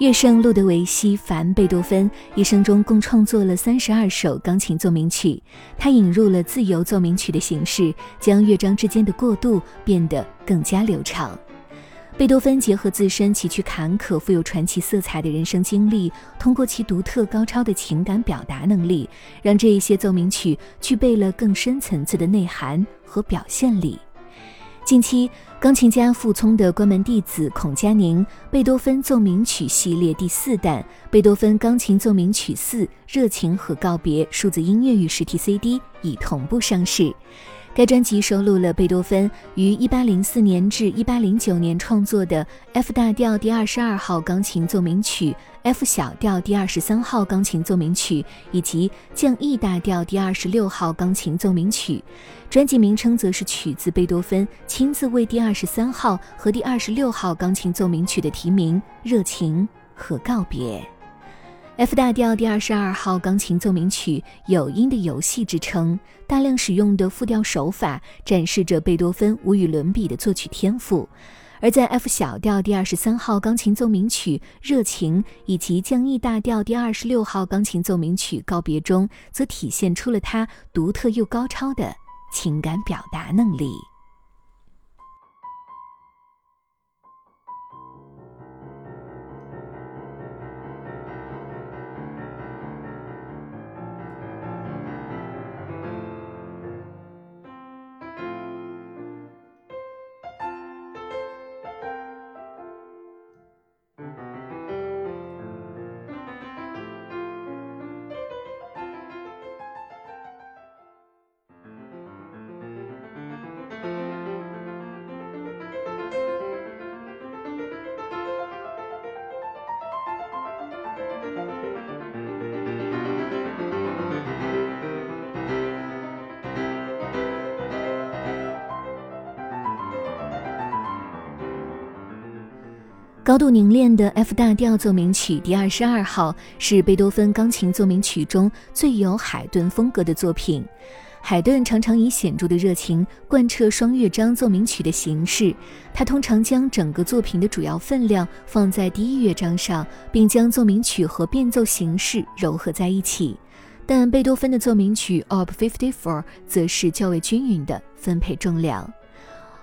乐圣路德维希·凡·贝多芬一生中共创作了三十二首钢琴奏鸣曲。他引入了自由奏鸣曲的形式，将乐章之间的过渡变得更加流畅。贝多芬结合自身崎岖坎坷、富有传奇色彩的人生经历，通过其独特高超的情感表达能力，让这一些奏鸣曲具备了更深层次的内涵和表现力。近期，钢琴家傅聪的关门弟子孔佳宁《贝多芬奏鸣曲系列第四弹：贝多芬钢琴奏鸣曲四热情和告别》数字音乐与实体 CD 已同步上市。该专辑收录了贝多芬于1804年至1809年创作的 F 大调第二十二号钢琴奏鸣曲、F 小调第二十三号钢琴奏鸣曲以及降 E 大调第二十六号钢琴奏鸣曲。专辑名称则是取自贝多芬亲自为第二十三号和第二十六号钢琴奏鸣曲的题名《热情和告别》。F 大调第二十二号钢琴奏鸣曲有“音的游戏”之称，大量使用的复调手法展示着贝多芬无与伦比的作曲天赋；而在 F 小调第二十三号钢琴奏鸣曲《热情》以及降 E 大调第二十六号钢琴奏鸣曲《告别》中，则体现出了他独特又高超的情感表达能力。高度凝练的 F 大调奏鸣曲第二十二号是贝多芬钢琴奏鸣曲中最有海顿风格的作品。海顿常常以显著的热情贯彻双乐章奏鸣曲的形式，他通常将整个作品的主要分量放在第一乐章上，并将奏鸣曲和变奏形式糅合在一起。但贝多芬的奏鸣曲 Op. 54则是较为均匀的分配重量。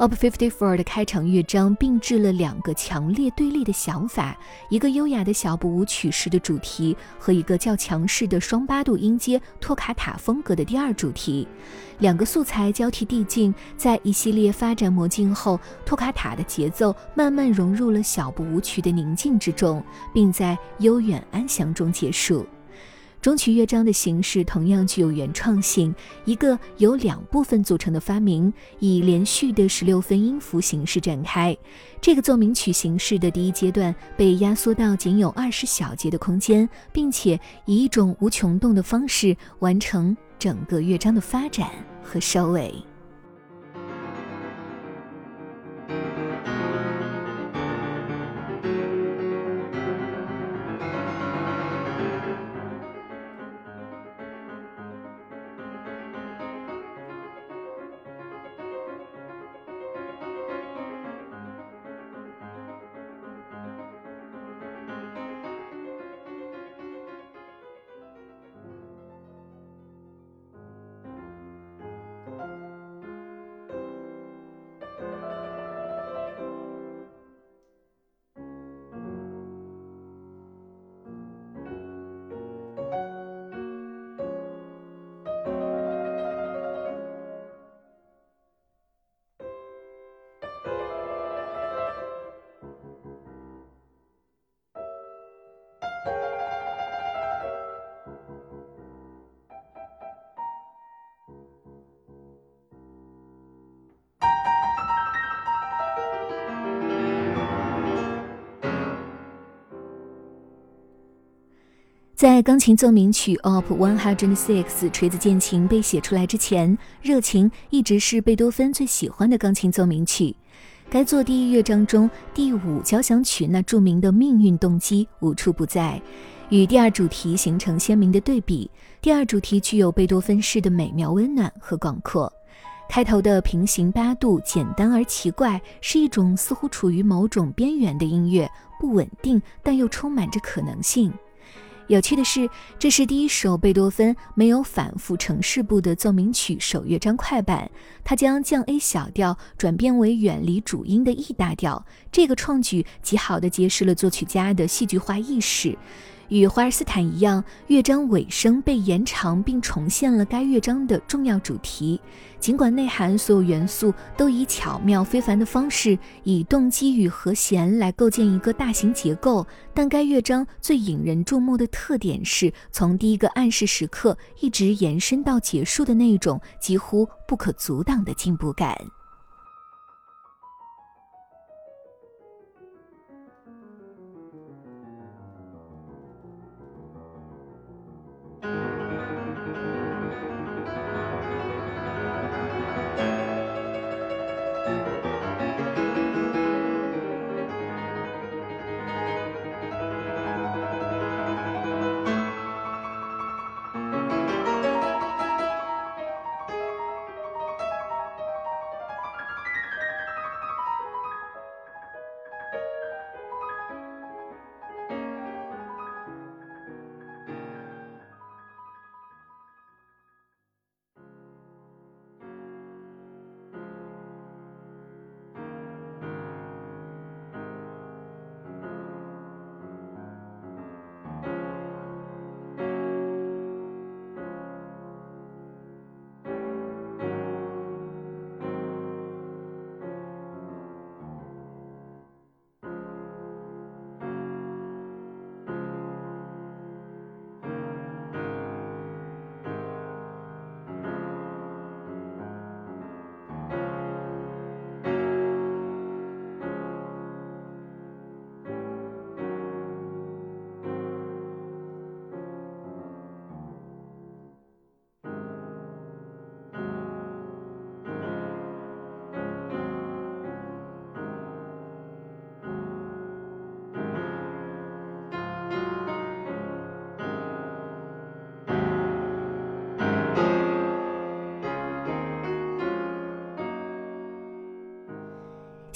Op. 54的开场乐章并置了两个强烈对立的想法：一个优雅的小步舞曲式的主题和一个较强势的双八度音阶托卡塔风格的第二主题。两个素材交替递进，在一系列发展魔镜后，托卡塔的节奏慢慢融入了小步舞曲的宁静之中，并在悠远安详中结束。中曲乐章的形式同样具有原创性，一个由两部分组成的发明，以连续的十六分音符形式展开。这个奏鸣曲形式的第一阶段被压缩到仅有二十小节的空间，并且以一种无穷动的方式完成整个乐章的发展和收尾。在钢琴奏鸣曲 Op. 106锤子键琴被写出来之前，热情一直是贝多芬最喜欢的钢琴奏鸣曲。该作第一乐章中第五交响曲那著名的命运动机无处不在，与第二主题形成鲜明的对比。第二主题具有贝多芬式的美妙、温暖和广阔。开头的平行八度简单而奇怪，是一种似乎处于某种边缘的音乐，不稳定但又充满着可能性。有趣的是，这是第一首贝多芬没有反复城市部的奏鸣曲首乐章快板。他将降 A 小调转变为远离主音的 E 大调，这个创举极好的揭示了作曲家的戏剧化意识。与华尔斯坦一样，乐章尾声被延长，并重现了该乐章的重要主题。尽管内涵所有元素都以巧妙非凡的方式，以动机与和弦来构建一个大型结构，但该乐章最引人注目的特点是从第一个暗示时刻一直延伸到结束的那种几乎不可阻挡的进步感。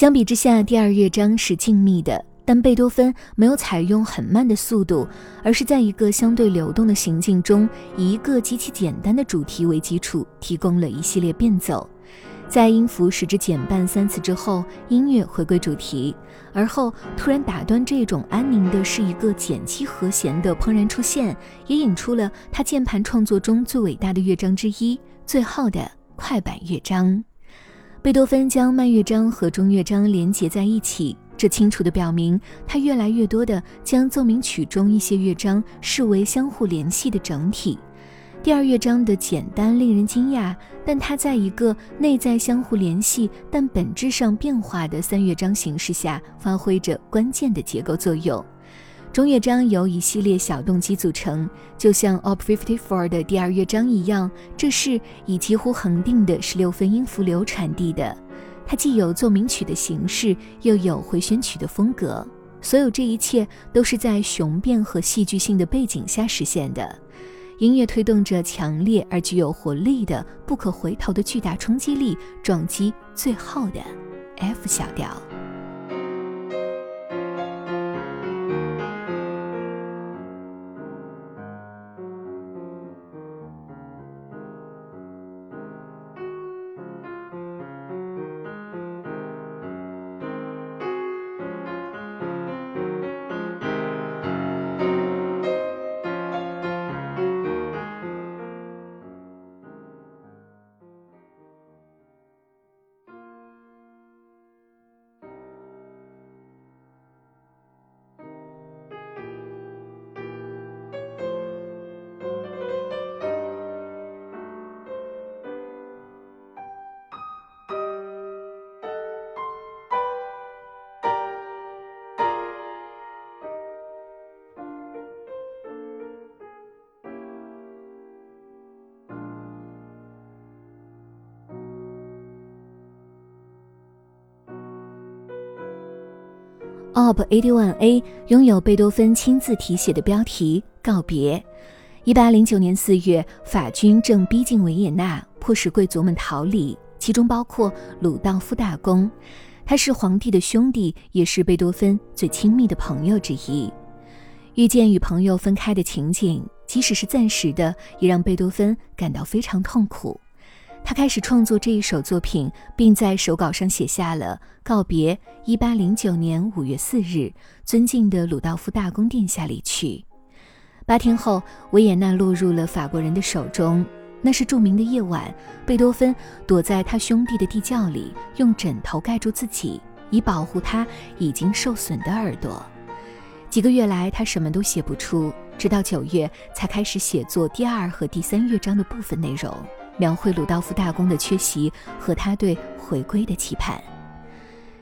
相比之下，第二乐章是静谧的，但贝多芬没有采用很慢的速度，而是在一个相对流动的行进中，以一个极其简单的主题为基础，提供了一系列变奏。在音符使之减半三次之后，音乐回归主题，而后突然打断这种安宁的是一个减七和弦的怦然出现，也引出了他键盘创作中最伟大的乐章之一——最后的快板乐章。贝多芬将慢乐章和中乐章连结在一起，这清楚地表明他越来越多地将奏鸣曲中一些乐章视为相互联系的整体。第二乐章的简单令人惊讶，但它在一个内在相互联系但本质上变化的三乐章形式下发挥着关键的结构作用。中乐章由一系列小动机组成，就像 Op. 54的第二乐章一样，这是以几乎恒定的十六分音符流传递的。它既有奏鸣曲的形式，又有回旋曲的风格。所有这一切都是在雄辩和戏剧性的背景下实现的。音乐推动着强烈而具有活力的、不可回头的巨大冲击力，撞击最后的 F 小调。Op. 81A 拥有贝多芬亲自题写的标题《告别》。一八零九年四月，法军正逼近维也纳，迫使贵族们逃离，其中包括鲁道夫大公。他是皇帝的兄弟，也是贝多芬最亲密的朋友之一。遇见与朋友分开的情景，即使是暂时的，也让贝多芬感到非常痛苦。他开始创作这一首作品，并在手稿上写下了告别。一八零九年五月四日，尊敬的鲁道夫大公殿下离去。八天后，维也纳落入了法国人的手中。那是著名的夜晚，贝多芬躲在他兄弟的地窖里，用枕头盖住自己，以保护他已经受损的耳朵。几个月来，他什么都写不出，直到九月才开始写作第二和第三乐章的部分内容。描绘鲁道夫大公的缺席和他对回归的期盼，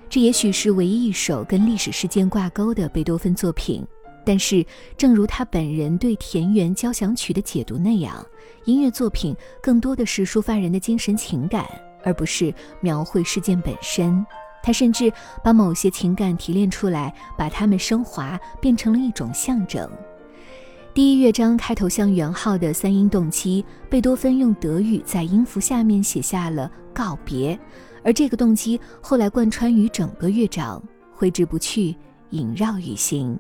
这也许是唯一一首跟历史事件挂钩的贝多芬作品。但是，正如他本人对《田园交响曲》的解读那样，音乐作品更多的是抒发人的精神情感，而不是描绘事件本身。他甚至把某些情感提炼出来，把它们升华，变成了一种象征。第一乐章开头像圆号的三音动机，贝多芬用德语在音符下面写下了告别，而这个动机后来贯穿于整个乐章，挥之不去，萦绕于心。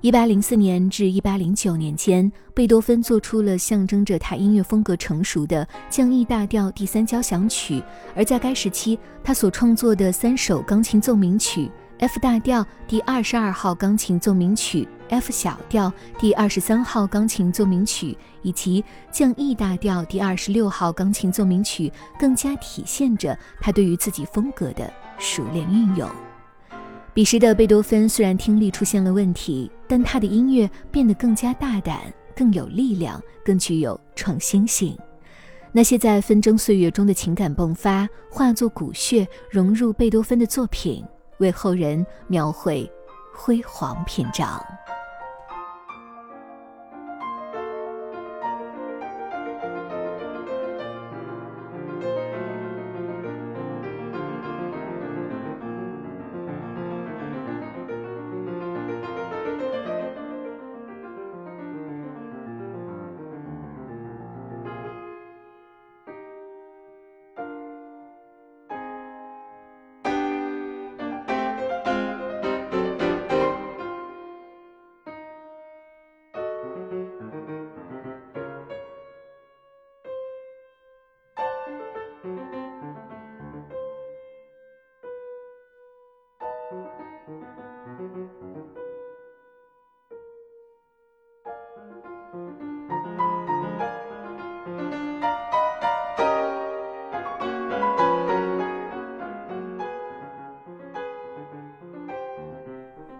一八零四年至一八零九年间，贝多芬做出了象征着他音乐风格成熟的降 E 大调第三交响曲，而在该时期，他所创作的三首钢琴奏鸣曲。F 大调第二十二号钢琴奏鸣曲、F 小调第二十三号钢琴奏鸣曲以及降 E 大调第二十六号钢琴奏鸣曲，更加体现着他对于自己风格的熟练运用。彼时的贝多芬虽然听力出现了问题，但他的音乐变得更加大胆、更有力量、更具有创新性。那些在纷争岁月中的情感迸发，化作骨血，融入贝多芬的作品。为后人描绘辉煌篇章。